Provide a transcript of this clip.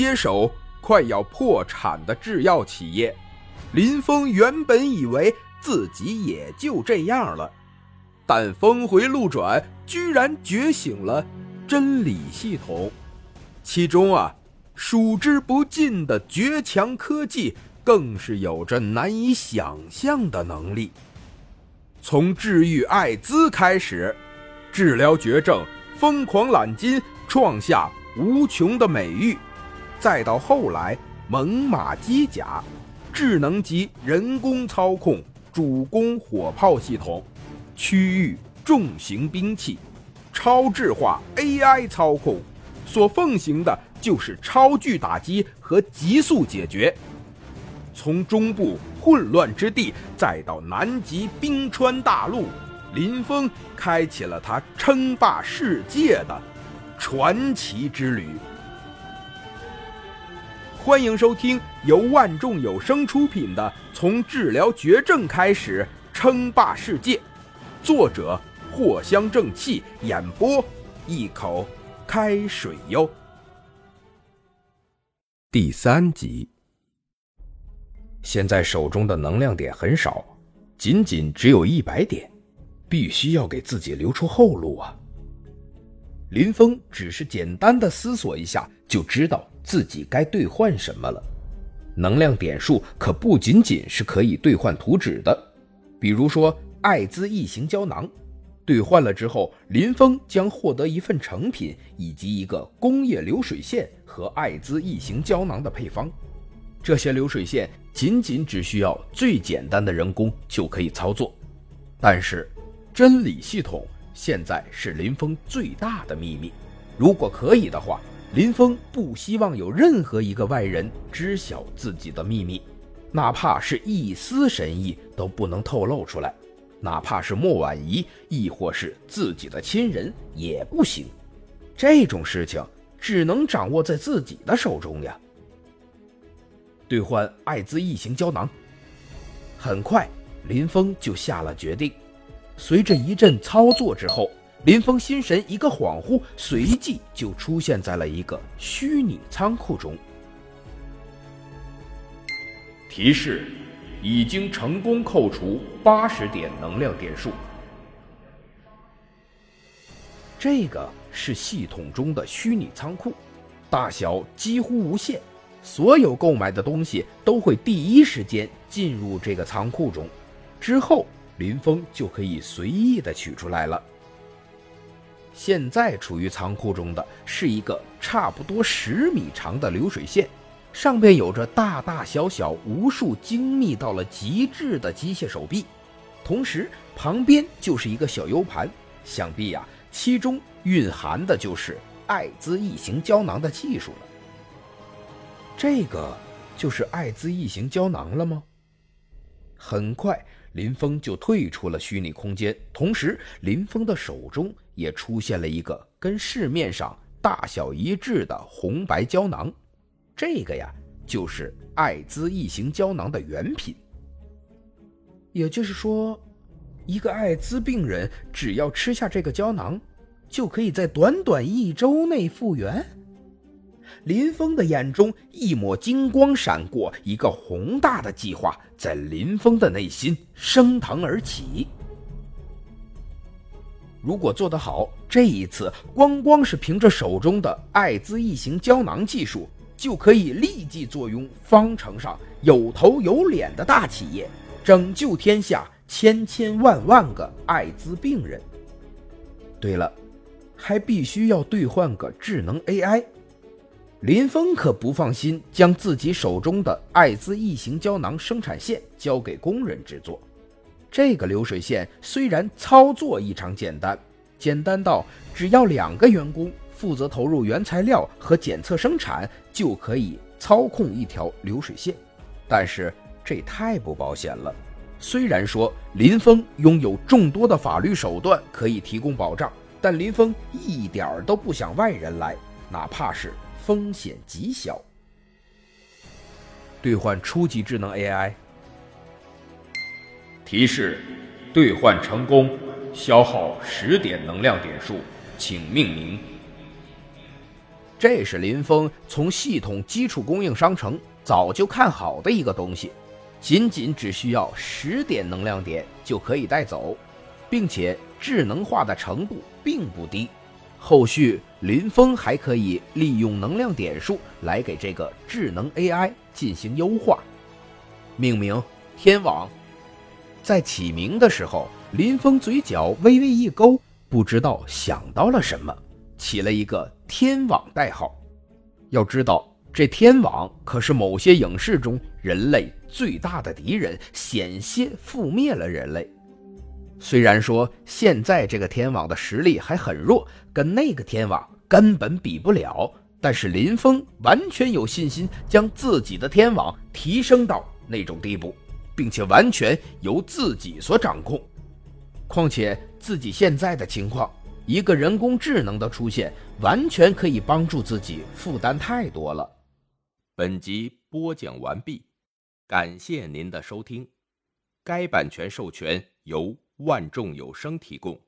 接手快要破产的制药企业。林峰原本以为自己也就这样了，但峰回路转，居然觉醒了真理系统。其中啊，数之不尽的绝强科技，更是有着难以想象的能力。从治愈艾滋开始，治疗绝症、疯狂揽金，创下无穷的美誉，再到后来猛犸机甲。智能级人工操控主攻火炮系统、区域重型兵器、超智化 AI 操控，所奉行的就是超距打击和急速解决。从中部混乱之地，再到南极冰川大陆，林峰开启了他称霸世界的传奇之旅。欢迎收听由万众有声出品的《从治疗绝症开始称霸世界》，作者藿香正气，演播一口开水哟。第三集。现在手中的能量点很少，仅仅只有一百点，必须要给自己留出后路啊！林峰只是简单的思索一下，就知道。自己该兑换什么了？能量点数可不仅仅是可以兑换图纸的，比如说艾滋异形胶囊，兑换了之后，林峰将获得一份成品以及一个工业流水线和艾滋异形胶囊的配方。这些流水线仅仅只需要最简单的人工就可以操作，但是真理系统现在是林峰最大的秘密。如果可以的话。林峰不希望有任何一个外人知晓自己的秘密，哪怕是一丝神意都不能透露出来，哪怕是莫婉仪，亦或是自己的亲人也不行。这种事情只能掌握在自己的手中呀。兑换艾滋异形胶囊，很快林峰就下了决定。随着一阵操作之后。林峰心神一个恍惚，随即就出现在了一个虚拟仓库中。提示：已经成功扣除八十点能量点数。这个是系统中的虚拟仓库，大小几乎无限，所有购买的东西都会第一时间进入这个仓库中，之后林峰就可以随意的取出来了。现在处于仓库中的是一个差不多十米长的流水线，上边有着大大小小无数精密到了极致的机械手臂，同时旁边就是一个小 U 盘，想必呀，其中蕴含的就是艾滋异形胶囊的技术了。这个就是艾滋异形胶囊了吗？很快。林峰就退出了虚拟空间，同时林峰的手中也出现了一个跟市面上大小一致的红白胶囊，这个呀就是艾滋异形胶囊的原品。也就是说，一个艾滋病人只要吃下这个胶囊，就可以在短短一周内复原。林峰的眼中一抹金光闪过，一个宏大的计划在林峰的内心升腾而起。如果做得好，这一次光光是凭着手中的艾滋异形胶囊技术，就可以立即坐拥方城上有头有脸的大企业，拯救天下千千万万个艾滋病人。对了，还必须要兑换个智能 AI。林峰可不放心将自己手中的艾滋异形胶囊生产线交给工人制作。这个流水线虽然操作异常简单，简单到只要两个员工负责投入原材料和检测生产，就可以操控一条流水线，但是这太不保险了。虽然说林峰拥有众多的法律手段可以提供保障，但林峰一点儿都不想外人来，哪怕是。风险极小。兑换初级智能 AI。提示：兑换成功，消耗十点能量点数，请命名。这是林峰从系统基础供应商城早就看好的一个东西，仅仅只需要十点能量点就可以带走，并且智能化的程度并不低。后续林峰还可以利用能量点数来给这个智能 AI 进行优化，命名天网。在起名的时候，林峰嘴角微微一勾，不知道想到了什么。起了一个天网代号，要知道这天网可是某些影视中人类最大的敌人，险些覆灭了人类。虽然说现在这个天网的实力还很弱，跟那个天网根本比不了，但是林峰完全有信心将自己的天网提升到那种地步，并且完全由自己所掌控。况且自己现在的情况。一个人工智能的出现，完全可以帮助自己，负担太多了。本集播讲完毕，感谢您的收听。该版权授权由万众有声提供。